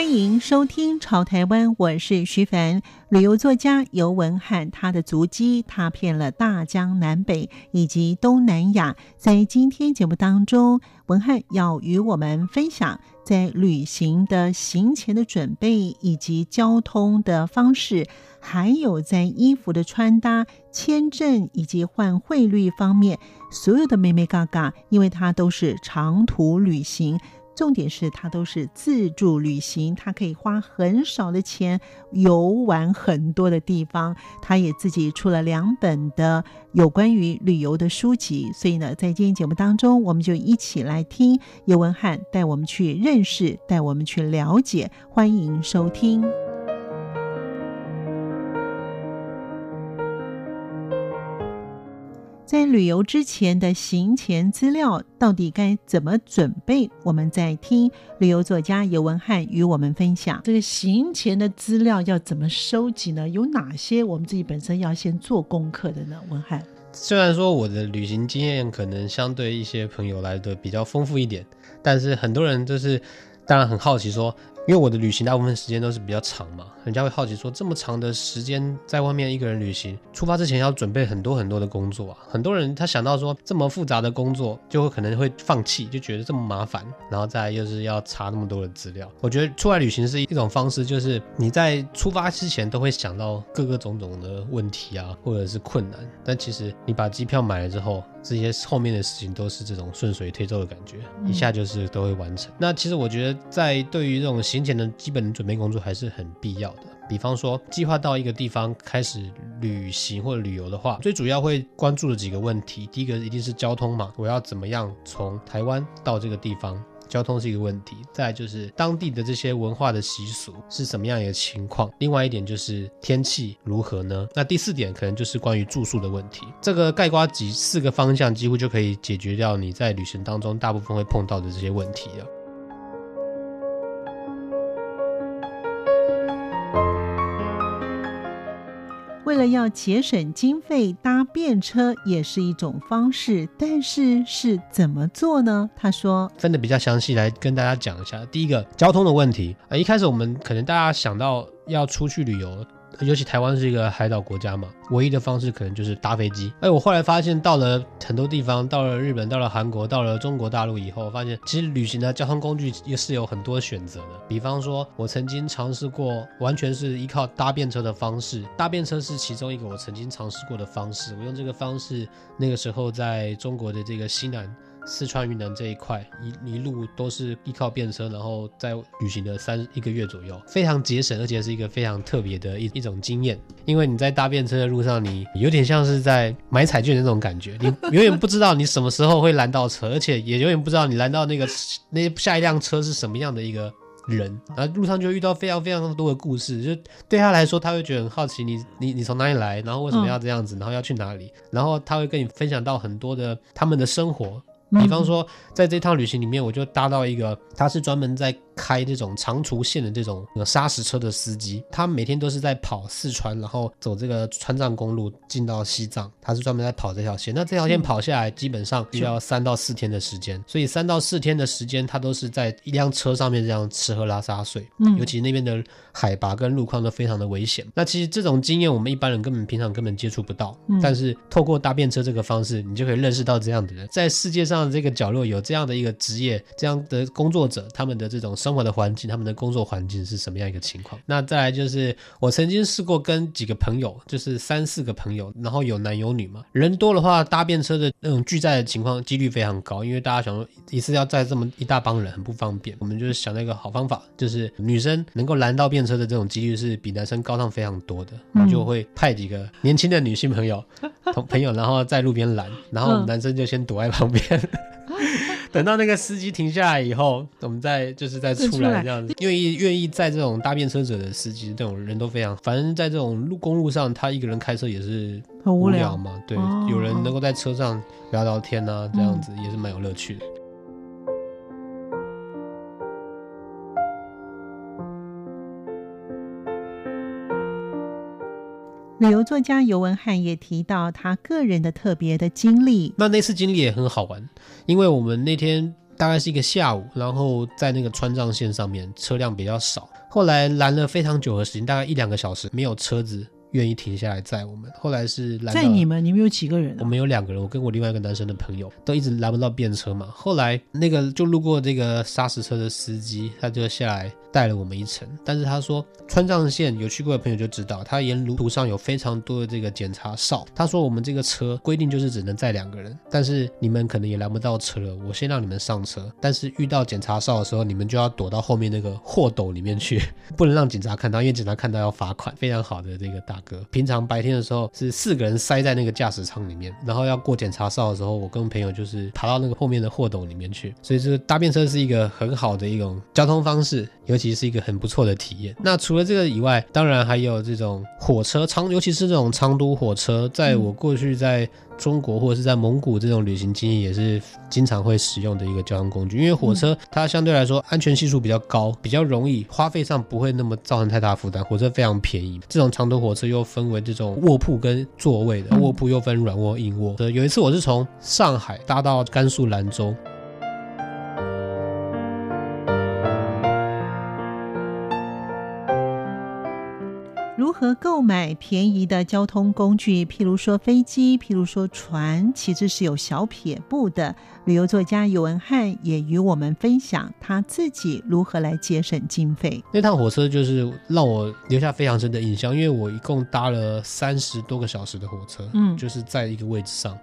欢迎收听《潮台湾》，我是徐凡。旅游作家游文汉，他的足迹踏遍了大江南北以及东南亚。在今天节目当中，文汉要与我们分享在旅行的行前的准备，以及交通的方式，还有在衣服的穿搭、签证以及换汇率方面所有的眉眉嘎嘎，因为它都是长途旅行。重点是，他都是自助旅行，他可以花很少的钱游玩很多的地方。他也自己出了两本的有关于旅游的书籍，所以呢，在今天节目当中，我们就一起来听叶文翰带我们去认识，带我们去了解。欢迎收听。在旅游之前的行前资料到底该怎么准备？我们在听旅游作家游文汉与我们分享这个行前的资料要怎么收集呢？有哪些我们自己本身要先做功课的呢？文汉，虽然说我的旅行经验可能相对一些朋友来的比较丰富一点，但是很多人就是当然很好奇说。因为我的旅行大部分时间都是比较长嘛，人家会好奇说，这么长的时间在外面一个人旅行，出发之前要准备很多很多的工作啊。很多人他想到说这么复杂的工作，就会可能会放弃，就觉得这么麻烦，然后再又是要查那么多的资料。我觉得出来旅行是一种方式，就是你在出发之前都会想到各个种种的问题啊，或者是困难，但其实你把机票买了之后，这些后面的事情都是这种顺水推舟的感觉，一下就是都会完成。那其实我觉得在对于这种行前的基本准备工作还是很必要的。比方说，计划到一个地方开始旅行或者旅游的话，最主要会关注的几个问题，第一个一定是交通嘛，我要怎么样从台湾到这个地方？交通是一个问题，再就是当地的这些文化的习俗是什么样一个情况，另外一点就是天气如何呢？那第四点可能就是关于住宿的问题。这个概括几四个方向，几乎就可以解决掉你在旅行当中大部分会碰到的这些问题了。了要节省经费，搭便车也是一种方式，但是是怎么做呢？他说，分的比较详细来跟大家讲一下。第一个，交通的问题啊，一开始我们可能大家想到要出去旅游。尤其台湾是一个海岛国家嘛，唯一的方式可能就是搭飞机。哎，我后来发现，到了很多地方，到了日本，到了韩国，到了中国大陆以后，发现其实旅行的交通工具也是有很多选择的。比方说，我曾经尝试过完全是依靠搭便车的方式，搭便车是其中一个我曾经尝试过的方式。我用这个方式，那个时候在中国的这个西南。四川、云南这一块一一路都是依靠便车，然后在旅行的三一个月左右，非常节省，而且是一个非常特别的一一种经验。因为你在搭便车的路上，你有点像是在买彩券的那种感觉，你 永远不知道你什么时候会拦到车，而且也永远不知道你拦到那个那下一辆车是什么样的一个人。然后路上就遇到非常非常多的故事，就对他来说，他会觉得很好奇你，你你你从哪里来，然后为什么要这样子，然后要去哪里，然后他会跟你分享到很多的他们的生活。比方说，在这趟旅行里面，我就搭到一个，他是专门在开这种长途线的这种砂石车的司机，他每天都是在跑四川，然后走这个川藏公路进到西藏，他是专门在跑这条线。那这条线跑下来，基本上需要三到四天的时间，所以三到四天的时间，他都是在一辆车上面这样吃喝拉撒睡。嗯，尤其那边的海拔跟路况都非常的危险。那其实这种经验，我们一般人根本平常根本接触不到。但是透过搭便车这个方式，你就可以认识到这样的人，在世界上。这个角落有这样的一个职业，这样的工作者，他们的这种生活的环境，他们的工作环境是什么样一个情况？那再来就是，我曾经试过跟几个朋友，就是三四个朋友，然后有男有女嘛，人多的话，搭便车的那种拒载的情况几率非常高，因为大家想说一次要载这么一大帮人，很不方便。我们就是想到一个好方法，就是女生能够拦到便车的这种几率是比男生高上非常多的，我就会派几个年轻的女性朋友同 朋友，然后在路边拦，然后男生就先躲在旁边。等到那个司机停下来以后，我们再就是再出来这样子。愿意愿意载这种搭便车者的司机，这种人都非常。反正在这种路公路上，他一个人开车也是很无聊嘛。对，哦、有人能够在车上聊聊天啊，这样子也是蛮有乐趣的。旅游作家尤文汉也提到他个人的特别的经历。那那次经历也很好玩，因为我们那天大概是一个下午，然后在那个川藏线上面车辆比较少，后来拦了非常久的时间，大概一两个小时，没有车子愿意停下来载我们。后来是载你们，你们有几个人啊？我们有两个人，我跟我另外一个男生的朋友都一直拦不到便车嘛。后来那个就路过这个砂石车的司机，他就下来。带了我们一程，但是他说川藏线有去过的朋友就知道，他沿路途上有非常多的这个检查哨。他说我们这个车规定就是只能载两个人，但是你们可能也拦不到车了，我先让你们上车，但是遇到检查哨的时候，你们就要躲到后面那个货斗里面去，不能让警察看到，因为警察看到要罚款。非常好的这个大哥，平常白天的时候是四个人塞在那个驾驶舱里面，然后要过检查哨的时候，我跟朋友就是爬到那个后面的货斗里面去，所以这个搭便车是一个很好的一种交通方式。尤其是一个很不错的体验。那除了这个以外，当然还有这种火车长，尤其是这种长途火车，在我过去在中国或者是在蒙古这种旅行经验，也是经常会使用的一个交通工具。因为火车它相对来说安全系数比较高，比较容易，花费上不会那么造成太大负担。火车非常便宜，这种长途火车又分为这种卧铺跟座位的，卧铺又分软卧、硬卧。有一次我是从上海搭到甘肃兰州。和购买便宜的交通工具，譬如说飞机，譬如说船，其实是有小撇步的。旅游作家尤文汉也与我们分享他自己如何来节省经费。那趟火车就是让我留下非常深的印象，因为我一共搭了三十多个小时的火车，嗯，就是在一个位置上。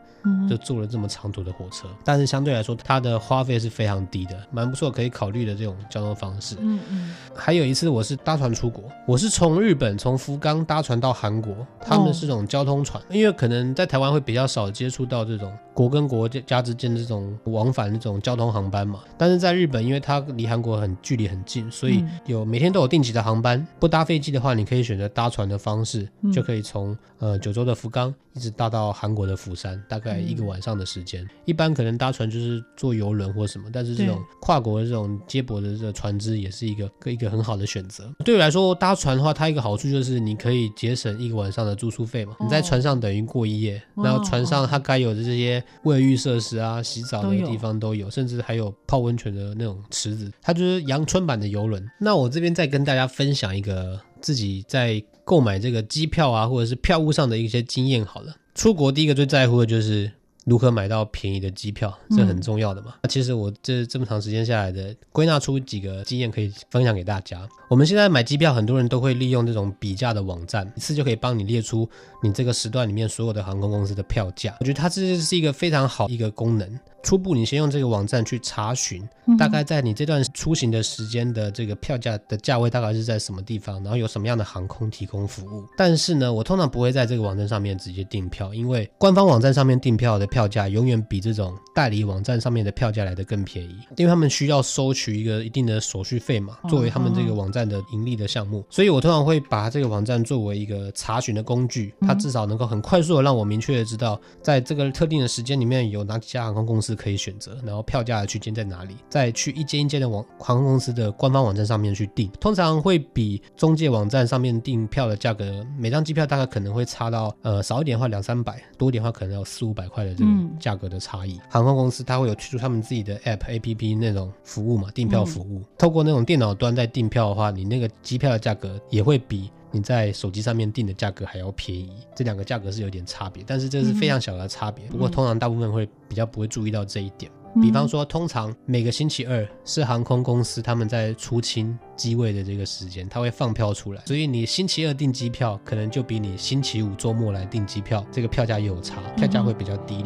就坐了这么长途的火车，但是相对来说，它的花费是非常低的，蛮不错，可以考虑的这种交通方式。嗯嗯。还有一次，我是搭船出国，我是从日本从福冈搭船到韩国，他们是这种交通船，因为可能在台湾会比较少接触到这种国跟国家之间的这种往返那种交通航班嘛。但是在日本，因为它离韩国很距离很近，所以有每天都有定期的航班。不搭飞机的话，你可以选择搭船的方式，就可以从呃九州的福冈一直搭到韩国的釜山，大概。一个晚上的时间，一般可能搭船就是坐游轮或什么，但是这种跨国的这种接驳的这个船只也是一个一个很好的选择。对我来说，搭船的话，它一个好处就是你可以节省一个晚上的住宿费嘛。你在船上等于过一夜，然后船上它该有的这些卫浴设施啊、洗澡的地方都有，甚至还有泡温泉的那种池子，它就是阳春版的游轮。那我这边再跟大家分享一个自己在购买这个机票啊，或者是票务上的一些经验好了。出国第一个最在乎的就是如何买到便宜的机票，这很重要的嘛。那、嗯、其实我这这么长时间下来的归纳出几个经验可以分享给大家。我们现在买机票，很多人都会利用这种比价的网站，一次就可以帮你列出你这个时段里面所有的航空公司的票价。我觉得它这是一个非常好一个功能。初步，你先用这个网站去查询，大概在你这段出行的时间的这个票价的价位大概是在什么地方，然后有什么样的航空提供服务。但是呢，我通常不会在这个网站上面直接订票，因为官方网站上面订票的票价永远比这种代理网站上面的票价来的更便宜，因为他们需要收取一个一定的手续费嘛，作为他们这个网站的盈利的项目。所以我通常会把这个网站作为一个查询的工具，它至少能够很快速的让我明确的知道，在这个特定的时间里面有哪几家航空公司。可以选择，然后票价的区间在哪里，再去一间一间的网航空公司的官方网站上面去订，通常会比中介网站上面订票的价格，每张机票大概可能会差到呃少一点的话两三百，多一点的话可能有四五百块的这种价格的差异。嗯、航空公司它会有推出他们自己的 app A P P 那种服务嘛，订票服务，嗯、透过那种电脑端在订票的话，你那个机票的价格也会比。你在手机上面订的价格还要便宜，这两个价格是有点差别，但是这是非常小的差别。不过通常大部分会比较不会注意到这一点。比方说，通常每个星期二是航空公司他们在出清机位的这个时间，他会放票出来，所以你星期二订机票，可能就比你星期五周末来订机票，这个票价也有差，票价会比较低一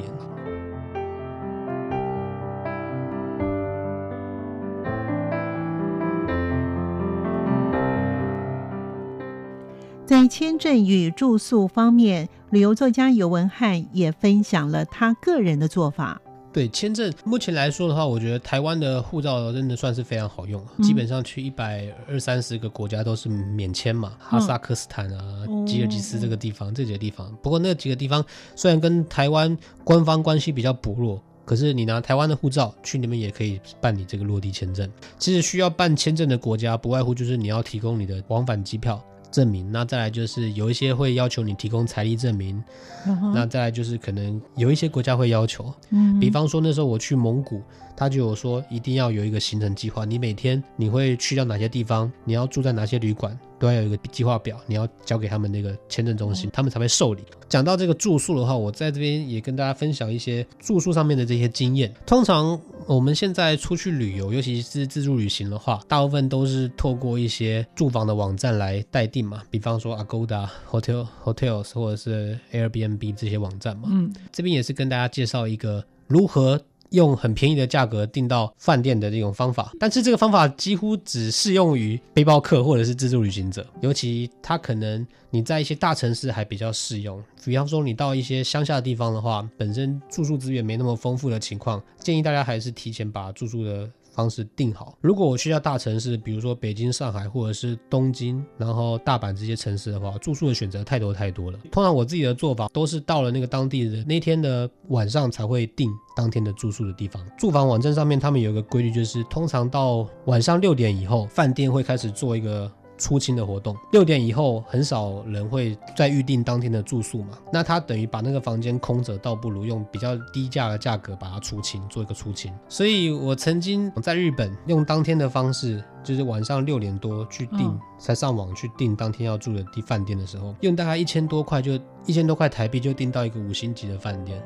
在签证与住宿方面，旅游作家尤文汉也分享了他个人的做法。对签证，目前来说的话，我觉得台湾的护照真的算是非常好用，嗯、基本上去一百二三十个国家都是免签嘛，哈萨克斯坦啊、嗯、吉尔吉斯这个地方、哦、这几个地方。不过那几个地方虽然跟台湾官方关系比较薄弱，可是你拿台湾的护照去那边也可以办理这个落地签证。其实需要办签证的国家不外乎就是你要提供你的往返机票。证明，那再来就是有一些会要求你提供财力证明，uh. 那再来就是可能有一些国家会要求，嗯、uh，huh. 比方说那时候我去蒙古，他就有说一定要有一个行程计划，你每天你会去到哪些地方，你要住在哪些旅馆。都要有一个计划表，你要交给他们那个签证中心，他们才会受理。讲到这个住宿的话，我在这边也跟大家分享一些住宿上面的这些经验。通常我们现在出去旅游，尤其是自助旅行的话，大部分都是透过一些住房的网站来待定嘛，比方说 Agoda Hotel Hotels 或者是 Airbnb 这些网站嘛。嗯，这边也是跟大家介绍一个如何。用很便宜的价格订到饭店的这种方法，但是这个方法几乎只适用于背包客或者是自助旅行者，尤其他可能你在一些大城市还比较适用。比方说你到一些乡下的地方的话，本身住宿资源没那么丰富的情况，建议大家还是提前把住宿的。方式定好。如果我去到大城市，比如说北京、上海或者是东京，然后大阪这些城市的话，住宿的选择太多太多了。通常我自己的做法都是到了那个当地的那天的晚上才会定当天的住宿的地方。住房网站上面他们有一个规律，就是通常到晚上六点以后，饭店会开始做一个。出清的活动，六点以后很少人会再预定当天的住宿嘛？那他等于把那个房间空着，倒不如用比较低价的价格把它出清，做一个出清。所以我曾经在日本用当天的方式，就是晚上六点多去订，哦、才上网去订当天要住的地饭店的时候，用大概一千多块就一千多块台币就订到一个五星级的饭店。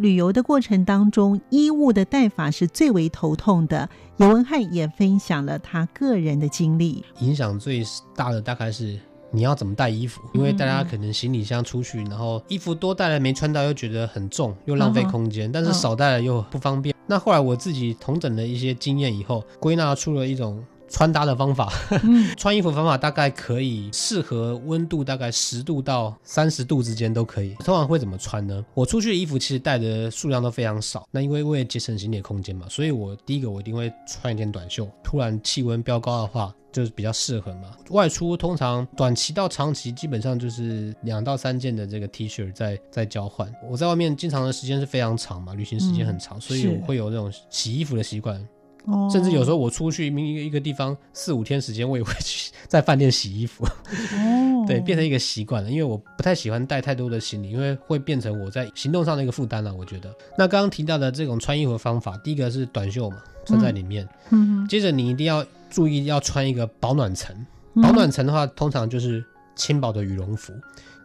旅游的过程当中，衣物的带法是最为头痛的。尤文翰也分享了他个人的经历，影响最大的大概是你要怎么带衣服，因为大家可能行李箱出去，然后衣服多带了没穿到，又觉得很重，又浪费空间；但是少带了又不方便。那后来我自己同整了一些经验以后，归纳出了一种。穿搭的方法，穿衣服方法大概可以适合温度大概十度到三十度之间都可以。通常会怎么穿呢？我出去的衣服其实带的数量都非常少。那因为为了节省行李空间嘛，所以我第一个我一定会穿一件短袖。突然气温飙高的话，就是比较适合嘛。外出通常短期到长期基本上就是两到三件的这个 T 恤在在交换。我在外面经常的时间是非常长嘛，旅行时间很长，所以我会有这种洗衣服的习惯。甚至有时候我出去一个一个地方四五天时间，我也会去在饭店洗衣服。哦，对，变成一个习惯了，因为我不太喜欢带太多的行李，因为会变成我在行动上的一个负担了。我觉得，那刚刚提到的这种穿衣服的方法，第一个是短袖嘛，穿在里面。嗯，接着你一定要注意要穿一个保暖层。保暖层的话，通常就是轻薄的羽绒服，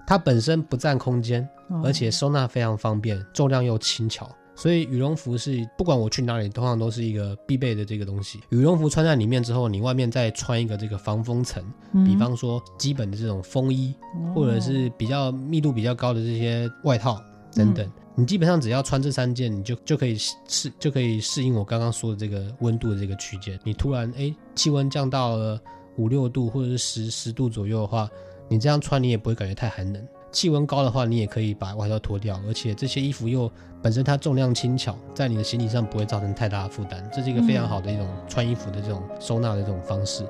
它本身不占空间，而且收纳非常方便，重量又轻巧。所以羽绒服是不管我去哪里，通常都是一个必备的这个东西。羽绒服穿在里面之后，你外面再穿一个这个防风层，嗯、比方说基本的这种风衣，哦、或者是比较密度比较高的这些外套等等。嗯、你基本上只要穿这三件，你就就可以适就可以适应我刚刚说的这个温度的这个区间。你突然哎气温降到了五六度或者是十十度左右的话，你这样穿你也不会感觉太寒冷。气温高的话，你也可以把外套脱掉，而且这些衣服又本身它重量轻巧，在你的行李上不会造成太大的负担，这是一个非常好的一种穿衣服的这种收纳的这种方式。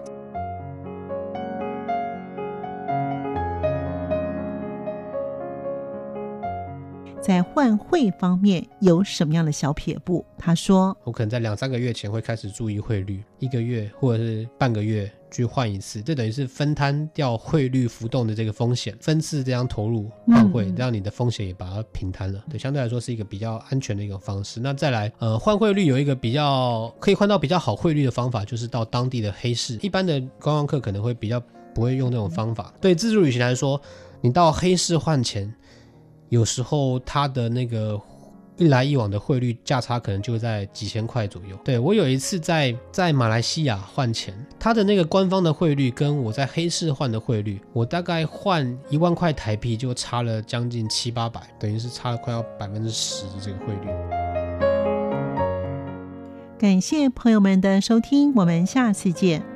在换汇方面有什么样的小撇步？他说：“我可能在两三个月前会开始注意汇率，一个月或者是半个月去换一次，这等于是分摊掉汇率浮动的这个风险，分次这样投入换汇，让你的风险也把它平摊了。对，相对来说是一个比较安全的一个方式。那再来，呃，换汇率有一个比较可以换到比较好汇率的方法，就是到当地的黑市。一般的观光客可能会比较不会用这种方法。对自助旅行来说，你到黑市换钱。”有时候它的那个一来一往的汇率价差可能就在几千块左右。对，我有一次在在马来西亚换钱，它的那个官方的汇率跟我在黑市换的汇率，我大概换一万块台币就差了将近七八百，等于是差了快要百分之十的这个汇率。感谢朋友们的收听，我们下次见。